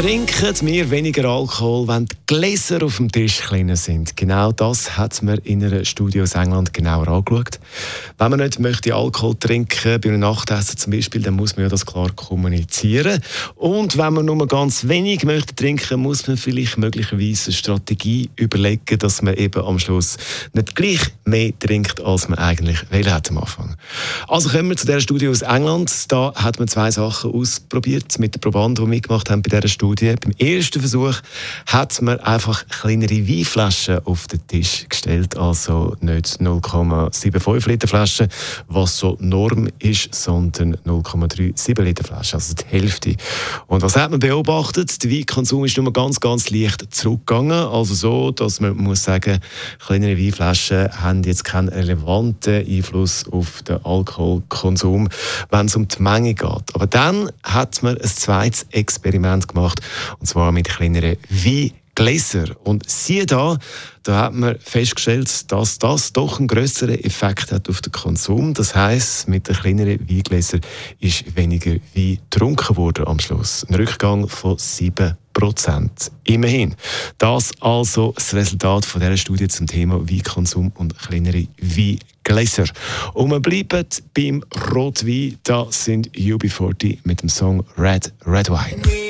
Trinken wir weniger Alkohol, wenn die Gläser auf dem Tisch kleiner sind? Genau das hat man in einer Studie aus England genauer angeschaut. Wenn man nicht möchte Alkohol trinken, bei einem Nachtessen zum Beispiel, dann muss man ja das klar kommunizieren. Und wenn man nur ganz wenig möchte trinken, muss man vielleicht möglicherweise eine Strategie überlegen, dass man eben am Schluss nicht gleich mehr trinkt, als man eigentlich will hat am Anfang. Also kommen wir zu dieser Studie aus England. Da hat man zwei Sachen ausprobiert mit den Probanden, die mitgemacht haben bei dieser Studie. Studie. Beim ersten Versuch hat man einfach kleinere Weinflaschen auf den Tisch gestellt, also nicht 0,75 Liter Flaschen, was so Norm ist, sondern 0,37 Liter Flaschen, also die Hälfte. Und was hat man beobachtet? Der Weinkonsum ist nur ganz, ganz leicht zurückgegangen, also so, dass man muss sagen, kleinere Weinflaschen haben jetzt keinen relevanten Einfluss auf den Alkoholkonsum, wenn es um die Menge geht. Aber dann hat man ein zweites Experiment gemacht Und zwar mit kleineren Weingläsern. Und siehe da, da hat man festgestellt, dass das doch einen größeren Effekt hat auf den Konsum. Das heißt, mit den kleineren Weingläsern ist weniger Wein getrunken worden am Schluss. Ein Rückgang von 7 Prozent. Immerhin. Das also das Resultat von dieser Studie zum Thema Weinkonsum und kleinere Weingläser. Und wir bleiben beim Rotwein. Da sind UB40 mit dem Song Red Red Wine.